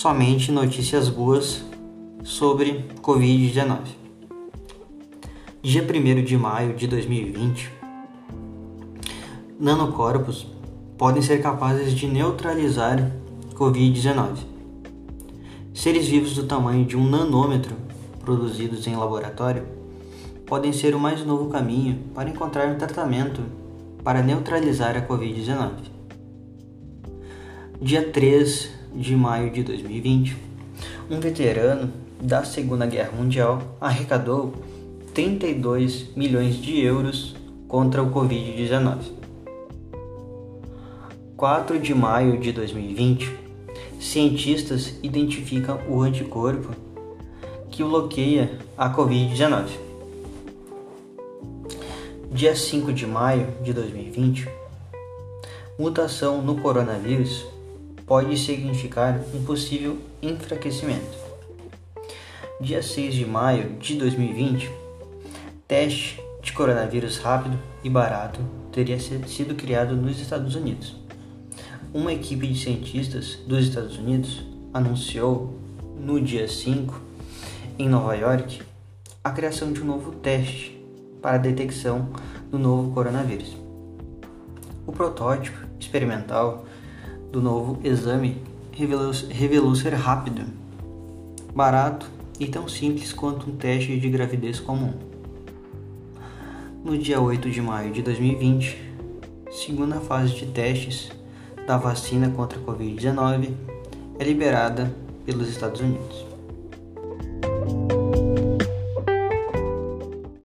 somente notícias boas sobre Covid-19. Dia 1 de maio de 2020, nanocorpos podem ser capazes de neutralizar Covid-19. Seres vivos do tamanho de um nanômetro, produzidos em laboratório, podem ser o mais novo caminho para encontrar um tratamento para neutralizar a Covid-19. Dia 3 de maio de 2020, um veterano da Segunda Guerra Mundial arrecadou 32 milhões de euros contra o Covid-19. 4 de maio de 2020, cientistas identificam o anticorpo que bloqueia a Covid-19. Dia 5 de maio de 2020, mutação no coronavírus pode significar um possível enfraquecimento. Dia 6 de maio de 2020, teste de coronavírus rápido e barato teria sido criado nos Estados Unidos. Uma equipe de cientistas dos Estados Unidos anunciou no dia 5, em Nova York, a criação de um novo teste para a detecção do novo coronavírus. O protótipo experimental do novo exame revelou, revelou ser rápido, barato e tão simples quanto um teste de gravidez comum. No dia 8 de maio de 2020, segunda fase de testes da vacina contra a Covid-19 é liberada pelos Estados Unidos.